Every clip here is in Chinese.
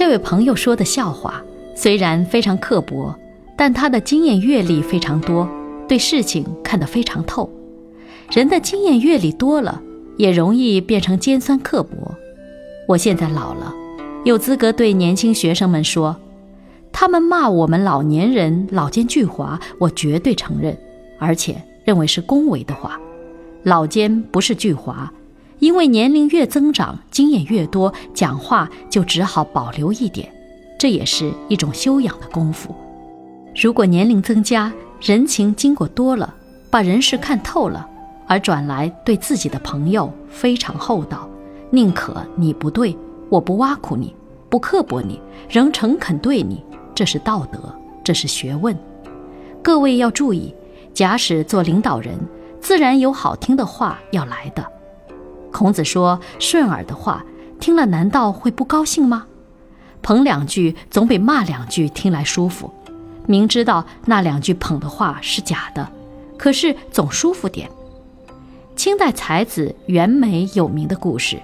这位朋友说的笑话虽然非常刻薄，但他的经验阅历非常多，对事情看得非常透。人的经验阅历多了，也容易变成尖酸刻薄。我现在老了，有资格对年轻学生们说，他们骂我们老年人老奸巨猾，我绝对承认，而且认为是恭维的话。老奸不是巨猾。因为年龄越增长，经验越多，讲话就只好保留一点，这也是一种修养的功夫。如果年龄增加，人情经过多了，把人事看透了，而转来对自己的朋友非常厚道，宁可你不对，我不挖苦你，不刻薄你，仍诚恳对你，这是道德，这是学问。各位要注意，假使做领导人，自然有好听的话要来的。孔子说：“顺耳的话，听了难道会不高兴吗？捧两句总比骂两句听来舒服。明知道那两句捧的话是假的，可是总舒服点。”清代才子袁枚有名的故事，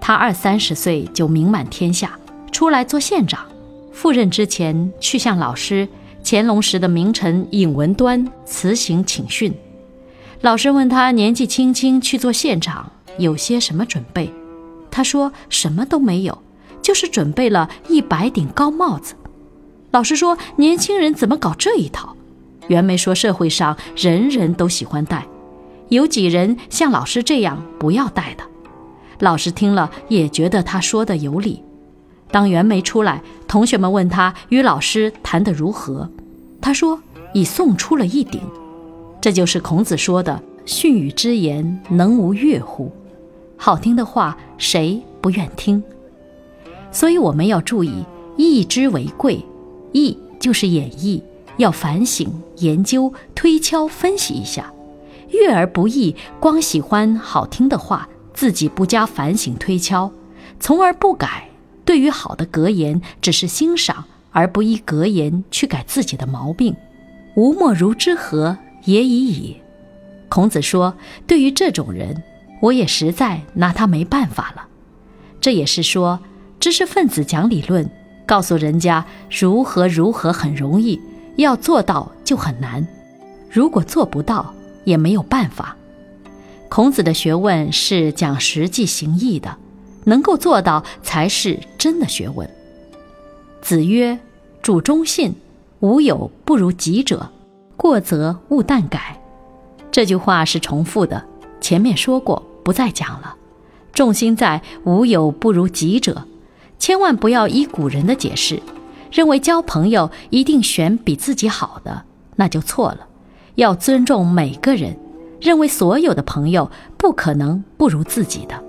他二三十岁就名满天下，出来做县长。赴任之前，去向老师乾隆时的名臣尹文端辞行请训。老师问他年纪轻轻去做县长。有些什么准备？他说什么都没有，就是准备了一百顶高帽子。老师说年轻人怎么搞这一套？袁枚说社会上人人都喜欢戴，有几人像老师这样不要戴的？老师听了也觉得他说的有理。当袁枚出来，同学们问他与老师谈得如何，他说已送出了一顶。这就是孔子说的“训语之言，能无悦乎？”好听的话，谁不愿听？所以我们要注意，义之为贵。义就是演绎，要反省、研究、推敲、分析一下。悦而不义，光喜欢好听的话，自己不加反省推敲，从而不改。对于好的格言，只是欣赏，而不依格言去改自己的毛病。吾莫如之何也已矣。孔子说，对于这种人。我也实在拿他没办法了，这也是说，知识分子讲理论，告诉人家如何如何很容易，要做到就很难。如果做不到，也没有办法。孔子的学问是讲实际行义的，能够做到才是真的学问。子曰：“主忠信，无有不如己者，过则勿惮改。”这句话是重复的，前面说过。不再讲了，重心在“无有不如己者”，千万不要依古人的解释，认为交朋友一定选比自己好的，那就错了。要尊重每个人，认为所有的朋友不可能不如自己的。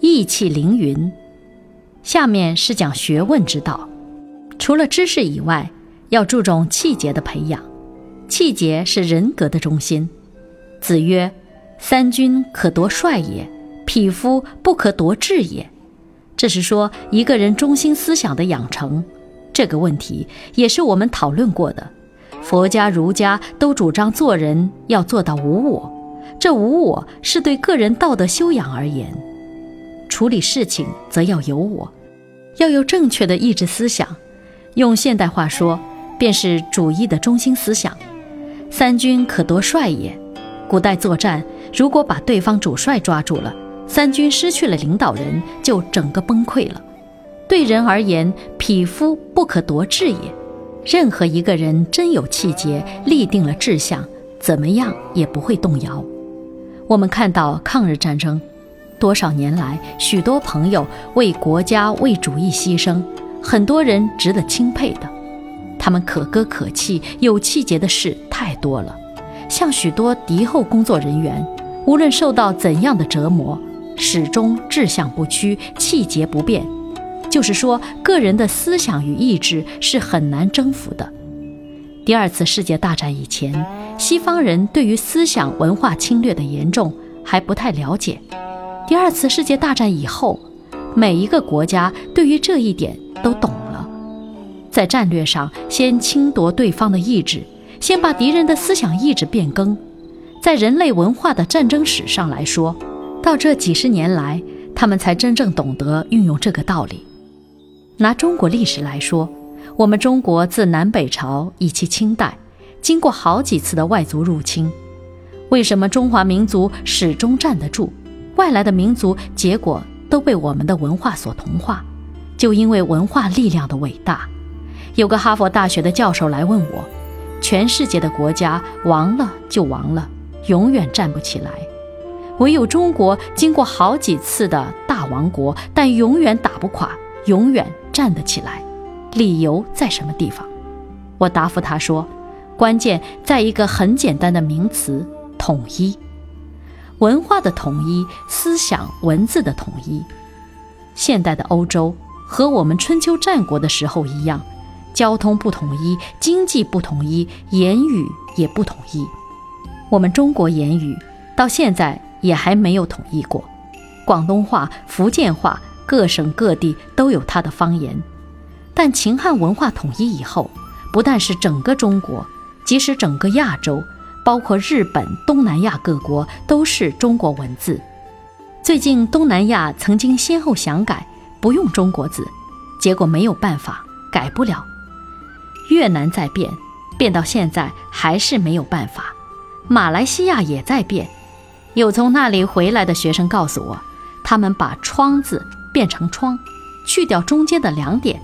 义气凌云，下面是讲学问之道，除了知识以外，要注重气节的培养。气节是人格的中心。子曰。三军可夺帅也，匹夫不可夺志也。这是说一个人中心思想的养成。这个问题也是我们讨论过的。佛家、儒家都主张做人要做到无我，这无我是对个人道德修养而言。处理事情则要有我，要有正确的意志思想。用现代话说，便是主义的中心思想。三军可夺帅也。古代作战。如果把对方主帅抓住了，三军失去了领导人，就整个崩溃了。对人而言，匹夫不可夺志也。任何一个人真有气节，立定了志向，怎么样也不会动摇。我们看到抗日战争，多少年来，许多朋友为国家、为主义牺牲，很多人值得钦佩的。他们可歌可泣、有气节的事太多了，像许多敌后工作人员。无论受到怎样的折磨，始终志向不屈，气节不变。就是说，个人的思想与意志是很难征服的。第二次世界大战以前，西方人对于思想文化侵略的严重还不太了解；第二次世界大战以后，每一个国家对于这一点都懂了。在战略上，先侵夺对方的意志，先把敌人的思想意志变更。在人类文化的战争史上来说，到这几十年来，他们才真正懂得运用这个道理。拿中国历史来说，我们中国自南北朝以及清代，经过好几次的外族入侵，为什么中华民族始终站得住？外来的民族结果都被我们的文化所同化，就因为文化力量的伟大。有个哈佛大学的教授来问我：全世界的国家亡了就亡了，永远站不起来，唯有中国经过好几次的大王国，但永远打不垮，永远。站得起来，理由在什么地方？我答复他说，关键在一个很简单的名词——统一。文化的统一，思想文字的统一。现代的欧洲和我们春秋战国的时候一样，交通不统一，经济不统一，言语也不统一。我们中国言语到现在也还没有统一过，广东话、福建话。各省各地都有它的方言，但秦汉文化统一以后，不但是整个中国，即使整个亚洲，包括日本、东南亚各国，都是中国文字。最近东南亚曾经先后想改，不用中国字，结果没有办法，改不了。越南在变，变到现在还是没有办法。马来西亚也在变，有从那里回来的学生告诉我，他们把“窗”字。变成窗，去掉中间的两点，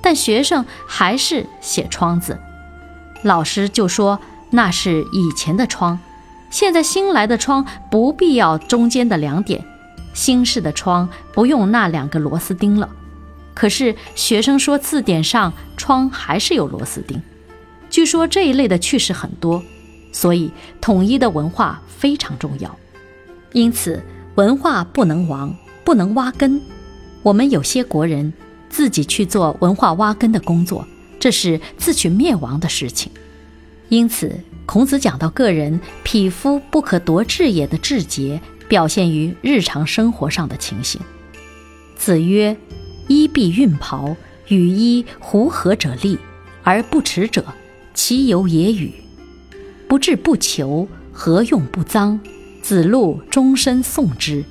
但学生还是写窗字。老师就说那是以前的窗，现在新来的窗不必要中间的两点，新式的窗不用那两个螺丝钉了。可是学生说字典上窗还是有螺丝钉。据说这一类的趣事很多，所以统一的文化非常重要。因此文化不能亡，不能挖根。我们有些国人自己去做文化挖根的工作，这是自取灭亡的事情。因此，孔子讲到个人匹夫不可夺志也的志节，表现于日常生活上的情形。子曰：“衣蔽缨袍，与衣狐合者立，而不耻者，其由也与？不志不求，何用不臧？”子路终身诵之。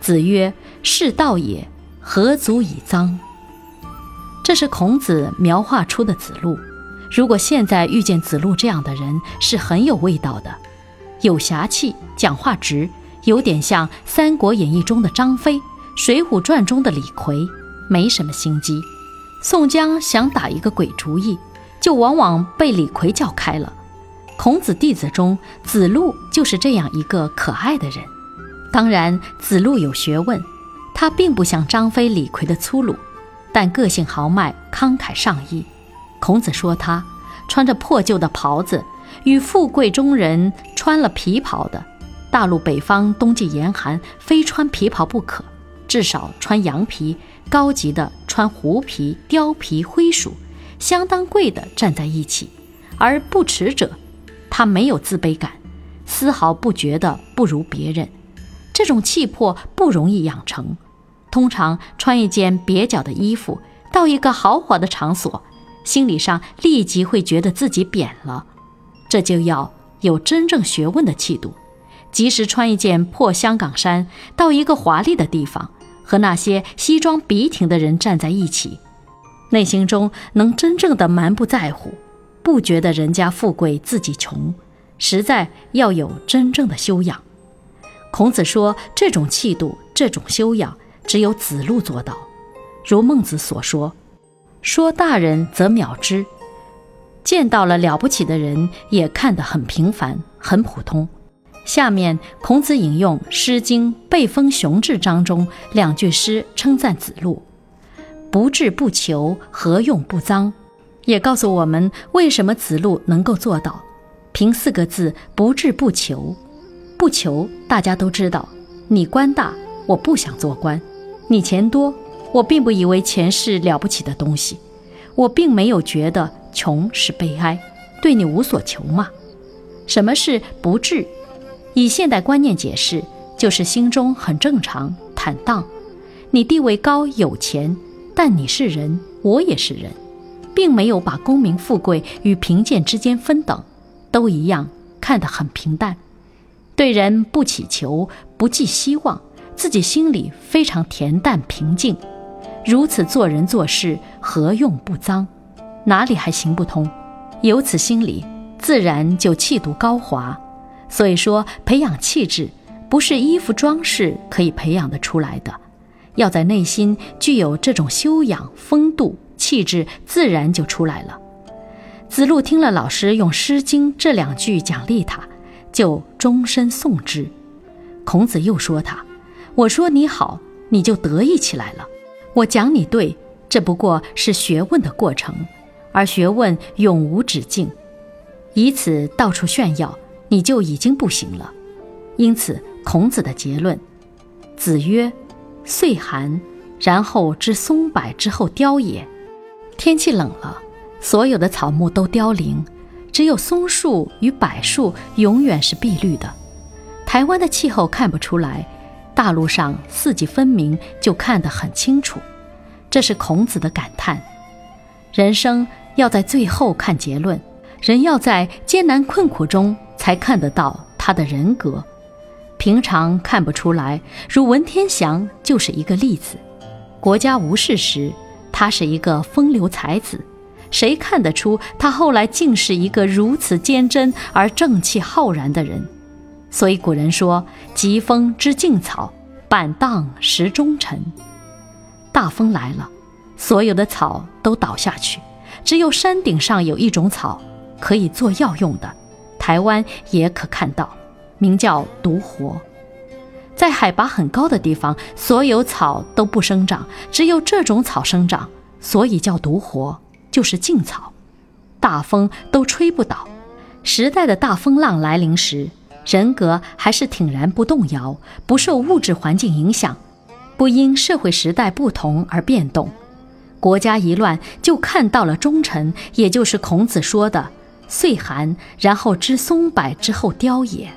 子曰：“是道也。”何足以臧？这是孔子描画出的子路。如果现在遇见子路这样的人，是很有味道的，有侠气，讲话直，有点像《三国演义》中的张飞，《水浒传》中的李逵，没什么心机。宋江想打一个鬼主意，就往往被李逵叫开了。孔子弟子中，子路就是这样一个可爱的人。当然，子路有学问。他并不像张飞、李逵的粗鲁，但个性豪迈、慷慨上义。孔子说他穿着破旧的袍子，与富贵中人穿了皮袍的。大陆北方冬季严寒，非穿皮袍不可，至少穿羊皮，高级的穿狐皮、貂皮、灰鼠，相当贵的站在一起。而不耻者，他没有自卑感，丝毫不觉得不如别人。这种气魄不容易养成。通常穿一件蹩脚的衣服到一个豪华的场所，心理上立即会觉得自己贬了。这就要有真正学问的气度。即使穿一件破香港衫到一个华丽的地方，和那些西装笔挺的人站在一起，内心中能真正的蛮不在乎，不觉得人家富贵自己穷，实在要有真正的修养。孔子说：“这种气度，这种修养。”只有子路做到，如孟子所说：“说大人则藐之，见到了了不起的人，也看得很平凡、很普通。”下面，孔子引用《诗经·背风雄志章》中两句诗，称赞子路：“不志不求，何用不臧？”也告诉我们为什么子路能够做到。凭四个字：“不志不求。”不求，大家都知道，你官大，我不想做官。你钱多，我并不以为钱是了不起的东西，我并没有觉得穷是悲哀，对你无所求嘛。什么是不智？以现代观念解释，就是心中很正常、坦荡。你地位高、有钱，但你是人，我也是人，并没有把功名富贵与贫贱之间分等，都一样，看得很平淡。对人不祈求，不寄希望，自己心里非常恬淡平静。如此做人做事，何用不脏？哪里还行不通？有此心理，自然就气度高华。所以说，培养气质，不是衣服装饰可以培养得出来的，要在内心具有这种修养、风度、气质，自然就出来了。子路听了老师用《诗经》这两句奖励他，就终身诵之。孔子又说他：“我说你好，你就得意起来了。”我讲你对，这不过是学问的过程，而学问永无止境，以此到处炫耀，你就已经不行了。因此，孔子的结论：子曰：“岁寒，然后知松柏之后凋也。”天气冷了，所有的草木都凋零，只有松树与柏树永远是碧绿的。台湾的气候看不出来。大陆上四季分明，就看得很清楚。这是孔子的感叹：人生要在最后看结论，人要在艰难困苦中才看得到他的人格。平常看不出来，如文天祥就是一个例子。国家无事时，他是一个风流才子，谁看得出他后来竟是一个如此坚贞而正气浩然的人？所以古人说：“疾风知劲草，板荡识忠臣。”大风来了，所有的草都倒下去，只有山顶上有一种草可以做药用的，台湾也可看到，名叫独活。在海拔很高的地方，所有草都不生长，只有这种草生长，所以叫独活，就是劲草。大风都吹不倒。时代的大风浪来临时。人格还是挺然不动摇，不受物质环境影响，不因社会时代不同而变动。国家一乱，就看到了忠臣，也就是孔子说的“岁寒，然后知松柏之后凋也”。